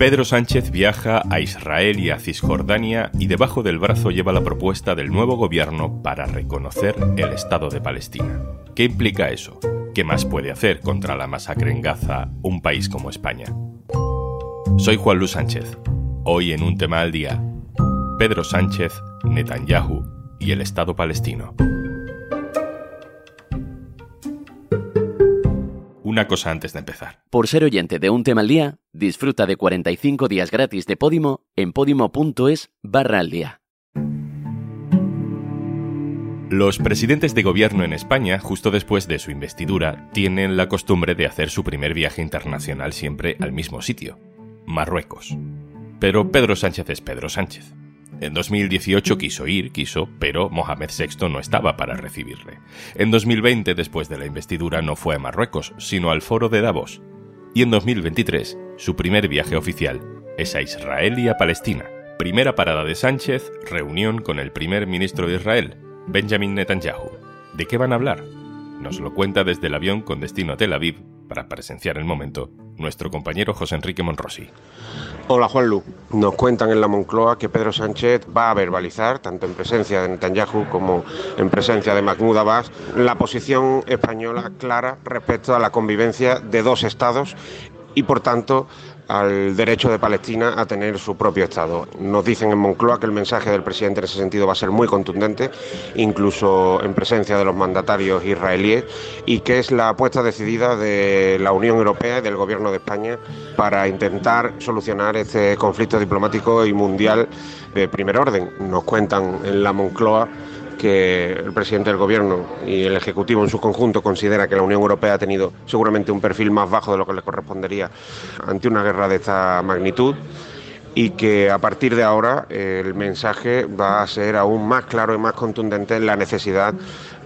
Pedro Sánchez viaja a Israel y a Cisjordania y debajo del brazo lleva la propuesta del nuevo gobierno para reconocer el Estado de Palestina. ¿Qué implica eso? ¿Qué más puede hacer contra la masacre en Gaza un país como España? Soy Juan Luis Sánchez. Hoy en un tema al día, Pedro Sánchez, Netanyahu y el Estado palestino. Una cosa antes de empezar. Por ser oyente de un tema al día, disfruta de 45 días gratis de Podimo en podimo.es barra al día. Los presidentes de gobierno en España, justo después de su investidura, tienen la costumbre de hacer su primer viaje internacional siempre al mismo sitio, Marruecos. Pero Pedro Sánchez es Pedro Sánchez. En 2018 quiso ir, quiso, pero Mohamed VI no estaba para recibirle. En 2020, después de la investidura, no fue a Marruecos, sino al foro de Davos. Y en 2023, su primer viaje oficial es a Israel y a Palestina. Primera parada de Sánchez, reunión con el primer ministro de Israel, Benjamin Netanyahu. ¿De qué van a hablar? Nos lo cuenta desde el avión con destino a Tel Aviv, para presenciar el momento, nuestro compañero José Enrique Monrosi. Hola Juanlu, nos cuentan en la Moncloa que Pedro Sánchez va a verbalizar, tanto en presencia de Netanyahu como en presencia de Mahmoud Abbas, la posición española clara respecto a la convivencia de dos estados y por tanto al derecho de Palestina a tener su propio Estado. Nos dicen en Moncloa que el mensaje del presidente en ese sentido va a ser muy contundente, incluso en presencia de los mandatarios israelíes, y que es la apuesta decidida de la Unión Europea y del Gobierno de España para intentar solucionar este conflicto diplomático y mundial de primer orden. Nos cuentan en la Moncloa que el presidente del gobierno y el ejecutivo en su conjunto considera que la Unión Europea ha tenido seguramente un perfil más bajo de lo que le correspondería ante una guerra de esta magnitud y que a partir de ahora el mensaje va a ser aún más claro y más contundente en la necesidad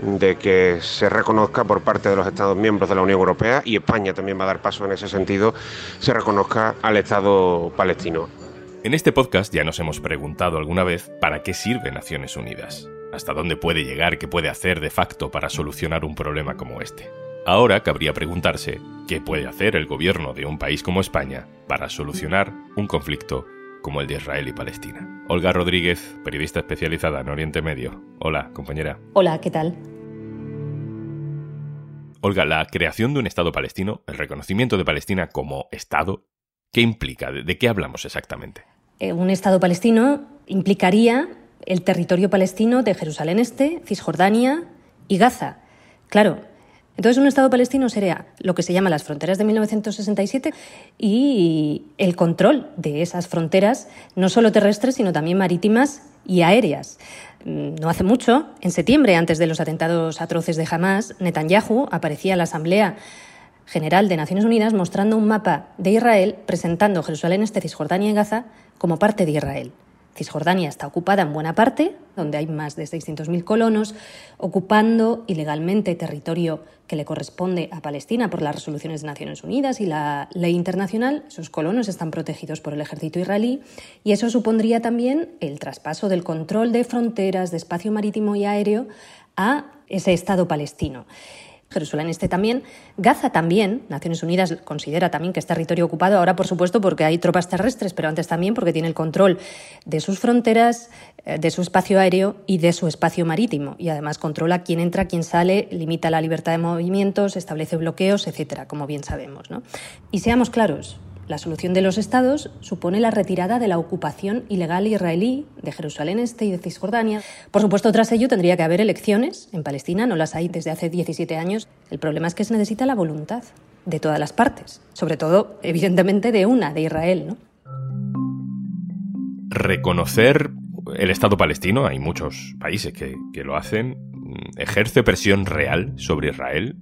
de que se reconozca por parte de los Estados miembros de la Unión Europea y España también va a dar paso en ese sentido, se reconozca al Estado palestino. En este podcast ya nos hemos preguntado alguna vez para qué sirve Naciones Unidas hasta dónde puede llegar, qué puede hacer de facto para solucionar un problema como este. Ahora cabría preguntarse qué puede hacer el gobierno de un país como España para solucionar un conflicto como el de Israel y Palestina. Olga Rodríguez, periodista especializada en Oriente Medio. Hola, compañera. Hola, ¿qué tal? Olga, la creación de un Estado palestino, el reconocimiento de Palestina como Estado, ¿qué implica? ¿De, qué hablamos exactamente? Eh, un Estado palestino implicaría el territorio palestino de Jerusalén Este, Cisjordania y Gaza. Claro, entonces un Estado palestino sería lo que se llama las fronteras de 1967 y el control de esas fronteras, no solo terrestres, sino también marítimas y aéreas. Mm, no hace mucho, en septiembre, antes de los atentados atroces de Hamas, Netanyahu aparecía en la Asamblea General de Naciones Unidas mostrando un mapa de Israel presentando Jerusalén Este, Cisjordania y Gaza como parte de Israel. Cisjordania está ocupada en buena parte, donde hay más de 600.000 colonos, ocupando ilegalmente territorio que le corresponde a Palestina por las resoluciones de Naciones Unidas y la ley internacional. Esos colonos están protegidos por el ejército israelí y eso supondría también el traspaso del control de fronteras, de espacio marítimo y aéreo a ese Estado palestino. Jerusalén Este también. Gaza también, Naciones Unidas considera también que es territorio ocupado, ahora por supuesto porque hay tropas terrestres, pero antes también porque tiene el control de sus fronteras, eh, de su espacio aéreo y de su espacio marítimo. Y además controla quién entra, quién sale, limita la libertad de movimientos, establece bloqueos, etcétera, como bien sabemos. ¿no? Y seamos claros, la solución de los estados supone la retirada de la ocupación ilegal israelí de Jerusalén Este y de Cisjordania. Por supuesto, tras ello tendría que haber elecciones en Palestina, no las hay desde hace 17 años. El problema es que se necesita la voluntad de todas las partes, sobre todo, evidentemente, de una, de Israel. ¿no? Reconocer el Estado palestino, hay muchos países que, que lo hacen, ejerce presión real sobre Israel,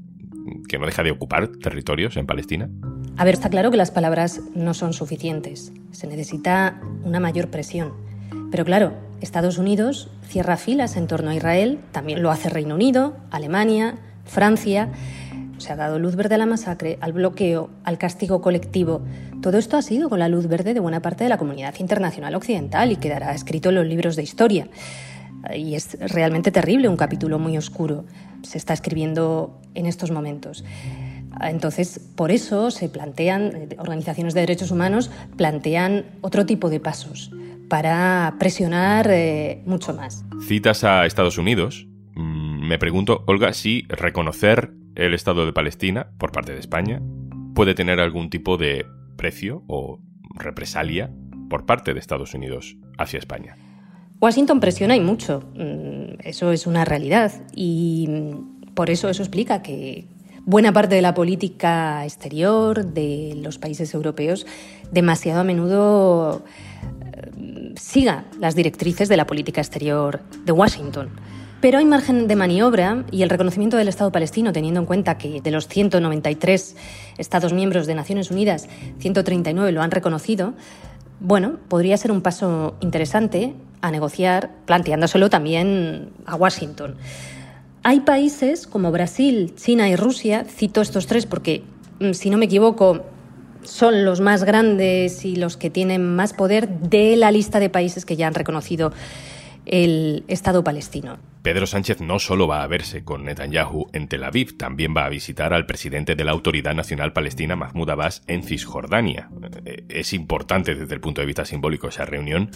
que no deja de ocupar territorios en Palestina. A ver, está claro que las palabras no son suficientes. Se necesita una mayor presión. Pero claro, Estados Unidos cierra filas en torno a Israel, también lo hace Reino Unido, Alemania, Francia. Se ha dado luz verde a la masacre, al bloqueo, al castigo colectivo. Todo esto ha sido con la luz verde de buena parte de la comunidad internacional occidental y quedará escrito en los libros de historia. Y es realmente terrible, un capítulo muy oscuro. Se está escribiendo en estos momentos. Entonces, por eso se plantean, organizaciones de derechos humanos plantean otro tipo de pasos para presionar eh, mucho más. Citas a Estados Unidos. Mm, me pregunto, Olga, si reconocer el Estado de Palestina por parte de España puede tener algún tipo de precio o represalia por parte de Estados Unidos hacia España. Washington presiona y mucho, mm, eso es una realidad y por eso eso explica que buena parte de la política exterior de los países europeos demasiado a menudo eh, siga las directrices de la política exterior de Washington. Pero hay margen de maniobra y el reconocimiento del Estado palestino, teniendo en cuenta que de los 193 Estados miembros de Naciones Unidas, 139 lo han reconocido, bueno, podría ser un paso interesante a negociar, planteándoselo también a Washington. Hay países como Brasil, China y Rusia, cito estos tres porque, mm, si no me equivoco, son los más grandes y los que tienen más poder de la lista de países que ya han reconocido el Estado palestino. Pedro Sánchez no solo va a verse con Netanyahu en Tel Aviv, también va a visitar al presidente de la Autoridad Nacional Palestina, Mahmoud Abbas, en Cisjordania. Eh, es importante desde el punto de vista simbólico esa reunión,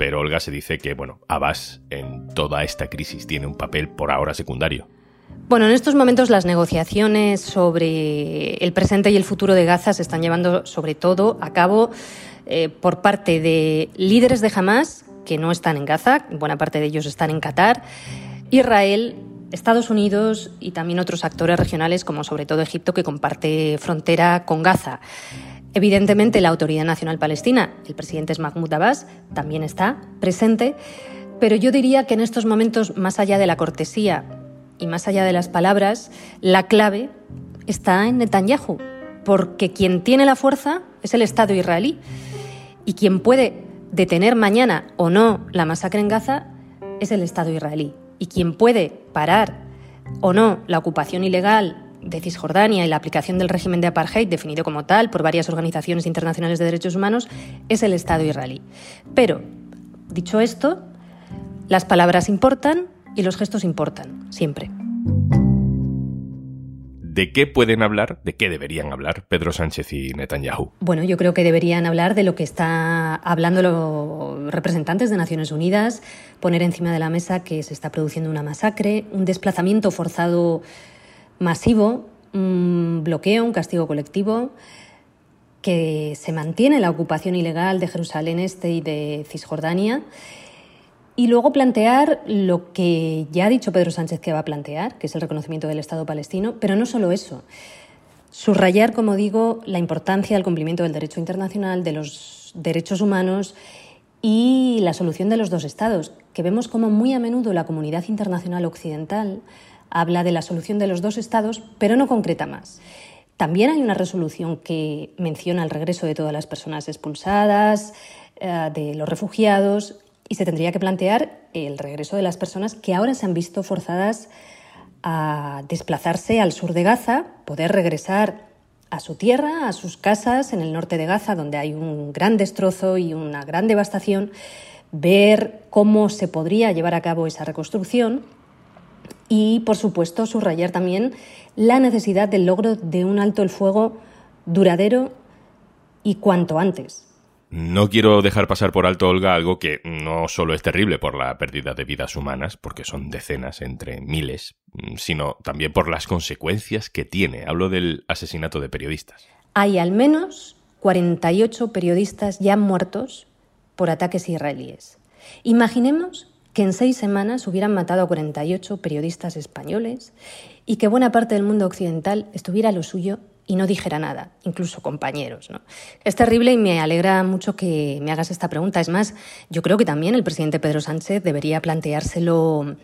pero Olga se dice que, bueno, Abbas en toda esta crisis tiene un papel por ahora secundario. Bueno, en estos momentos las negociaciones sobre el presente y el futuro de Gaza se están llevando sobre todo a cabo eh, por parte de líderes de Hamas que no están en Gaza, buena parte de ellos están en Qatar, Israel, Estados Unidos y también otros actores regionales como sobre todo Egipto que comparte frontera con Gaza. Evidentemente la Autoridad Nacional Palestina, el presidente es Mahmoud Abbas, también está presente, pero yo diría que en estos momentos, más allá de la cortesía y más allá de las palabras, la clave está en Netanyahu, porque quien tiene la fuerza es el Estado israelí y quien puede detener mañana o no la masacre en Gaza es el Estado israelí. Y quien puede parar o no la ocupación ilegal de Cisjordania y la aplicación del régimen de apartheid, definido como tal por varias organizaciones internacionales de derechos humanos, es el Estado israelí. Pero, dicho esto, las palabras importan y los gestos importan, siempre. ¿De qué pueden hablar, de qué deberían hablar Pedro Sánchez y Netanyahu? Bueno, yo creo que deberían hablar de lo que están hablando los representantes de Naciones Unidas, poner encima de la mesa que se está produciendo una masacre, un desplazamiento forzado masivo, un bloqueo, un castigo colectivo, que se mantiene la ocupación ilegal de Jerusalén Este y de Cisjordania y luego plantear lo que ya ha dicho Pedro Sánchez que va a plantear, que es el reconocimiento del Estado palestino, pero no solo eso. Subrayar, como digo, la importancia del cumplimiento del derecho internacional, de los derechos humanos y la solución de los dos estados, que vemos como muy a menudo la comunidad internacional occidental habla de la solución de los dos estados, pero no concreta más. También hay una resolución que menciona el regreso de todas las personas expulsadas, eh, de los refugiados, y se tendría que plantear el regreso de las personas que ahora se han visto forzadas a desplazarse al sur de Gaza, poder regresar a su tierra, a sus casas en el norte de Gaza, donde hay un gran destrozo y una gran devastación, ver cómo se podría llevar a cabo esa reconstrucción y, por supuesto, subrayar también la necesidad del logro de un alto el fuego duradero y cuanto antes. No quiero dejar pasar por alto, Olga, algo que no solo es terrible por la pérdida de vidas humanas, porque son decenas entre miles, sino también por las consecuencias que tiene. Hablo del asesinato de periodistas. Hay al menos 48 periodistas ya muertos por ataques israelíes. Imaginemos que en seis semanas hubieran matado a 48 periodistas españoles y que buena parte del mundo occidental estuviera a lo suyo y no dijera nada, incluso compañeros. ¿no? Es terrible y me alegra mucho que me hagas esta pregunta. Es más, yo creo que también el presidente Pedro Sánchez debería planteárselo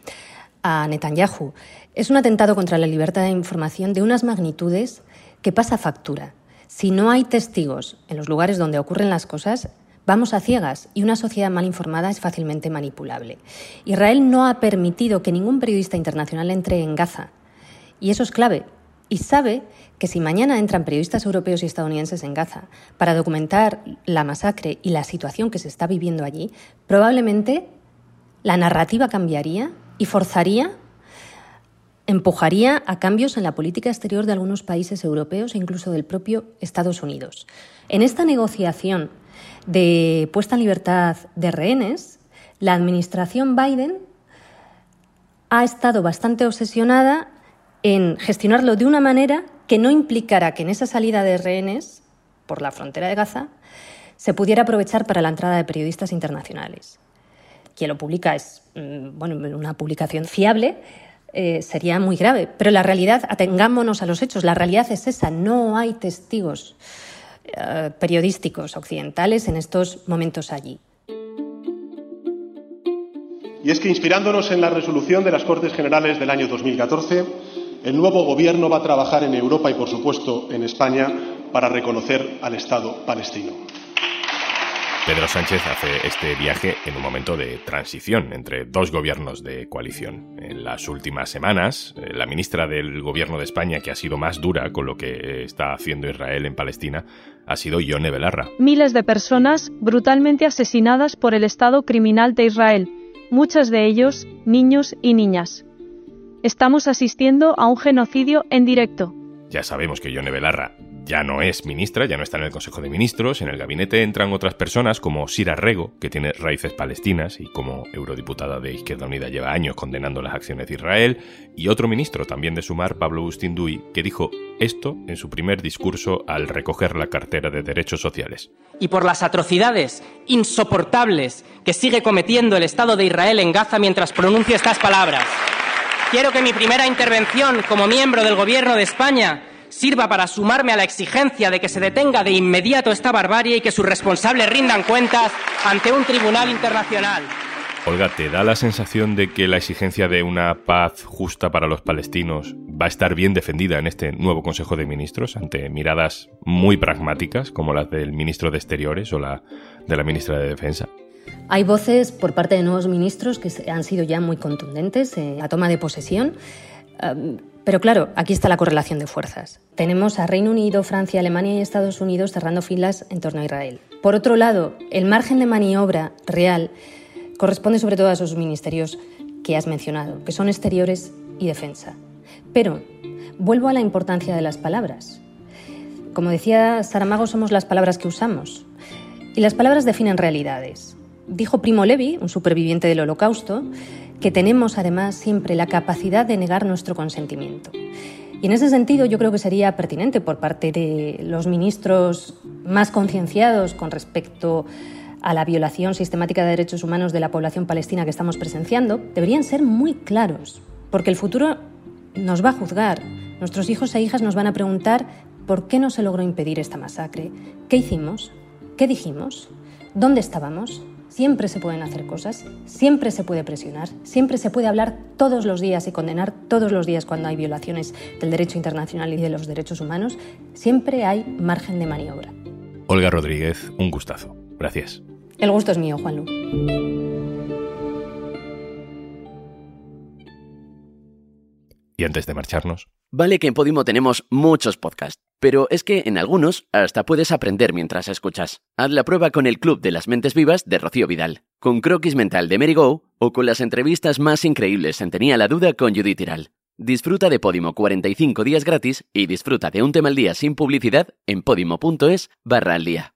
a Netanyahu. Es un atentado contra la libertad de información de unas magnitudes que pasa factura. Si no hay testigos en los lugares donde ocurren las cosas, vamos a ciegas y una sociedad mal informada es fácilmente manipulable. Israel no ha permitido que ningún periodista internacional entre en Gaza. Y eso es clave, y sabe que si mañana entran periodistas europeos y estadounidenses en Gaza para documentar la masacre y la situación que se está viviendo allí, probablemente la narrativa cambiaría y forzaría, empujaría a cambios en la política exterior de algunos países europeos e incluso del propio Estados Unidos. En esta negociación de puesta en libertad de rehenes, la administración Biden ha estado bastante obsesionada en gestionarlo de una manera que no implicara que en esa salida de rehenes por la frontera de Gaza se pudiera aprovechar para la entrada de periodistas internacionales. Quien lo publica es mm, bueno, una publicación fiable, eh, sería muy grave. Pero la realidad, atengámonos a los hechos, la realidad es esa, no hay testigos eh, periodísticos occidentales en estos momentos allí. Y es que inspirándonos en la resolución de las Cortes Generales del año 2014, el nuevo Gobierno va a trabajar en Europa y, por supuesto, en España para reconocer al Estado palestino. Pedro Sánchez hace este viaje en un momento de transición entre dos gobiernos de coalición. En las últimas semanas, eh, la ministra del Gobierno de España, que ha sido más dura con lo que está haciendo Israel en Palestina, ha sido Yone Belarra. Miles de personas brutalmente asesinadas por el Estado criminal de Israel, muchos de ellos niños y niñas. Estamos asistiendo a un genocidio en directo. Ya sabemos que Yone Belarra ya no es ministra, ya no está en el Consejo de Ministros. En el gabinete entran otras personas como Sira Rego, que tiene raíces palestinas y como eurodiputada de Izquierda Unida lleva años condenando las acciones de Israel, y otro ministro también de Sumar, Pablo Agustín Duy, que dijo esto en su primer discurso al recoger la cartera de derechos sociales. Y por las atrocidades insoportables que sigue cometiendo el Estado de Israel en Gaza mientras pronuncia estas palabras. Quiero que mi primera intervención como miembro del Gobierno de España sirva para sumarme a la exigencia de que se detenga de inmediato esta barbarie y que sus responsables rindan cuentas ante un tribunal internacional. Olga, ¿te da la sensación de que la exigencia de una paz justa para los palestinos va a estar bien defendida en este nuevo Consejo de Ministros ante miradas muy pragmáticas como las del ministro de Exteriores o la de la ministra de Defensa? Hay voces por parte de nuevos ministros que han sido ya muy contundentes en la toma de posesión. Pero claro, aquí está la correlación de fuerzas. Tenemos a Reino Unido, Francia, Alemania y Estados Unidos cerrando filas en torno a Israel. Por otro lado, el margen de maniobra real corresponde sobre todo a esos ministerios que has mencionado, que son exteriores y defensa. Pero vuelvo a la importancia de las palabras. Como decía Saramago, somos las palabras que usamos. Y las palabras definen realidades. Dijo Primo Levi, un superviviente del Holocausto, que tenemos además siempre la capacidad de negar nuestro consentimiento. Y en ese sentido yo creo que sería pertinente por parte de los ministros más concienciados con respecto a la violación sistemática de derechos humanos de la población palestina que estamos presenciando, deberían ser muy claros, porque el futuro nos va a juzgar. Nuestros hijos e hijas nos van a preguntar por qué no se logró impedir esta masacre, qué hicimos, qué dijimos, dónde estábamos, Siempre se pueden hacer cosas, siempre se puede presionar, siempre se puede hablar todos los días y condenar todos los días cuando hay violaciones del derecho internacional y de los derechos humanos. Siempre hay margen de maniobra. Olga Rodríguez, un gustazo. Gracias. El gusto es mío, Juanlu. Antes de marcharnos. Vale que en Podimo tenemos muchos podcasts, pero es que en algunos hasta puedes aprender mientras escuchas. Haz la prueba con el Club de las Mentes Vivas de Rocío Vidal, con Croquis Mental de Mary Go o con las entrevistas más increíbles en Tenía la Duda con Judith Tiral. Disfruta de Podimo 45 días gratis y disfruta de un tema al día sin publicidad en podimo.es barra al día.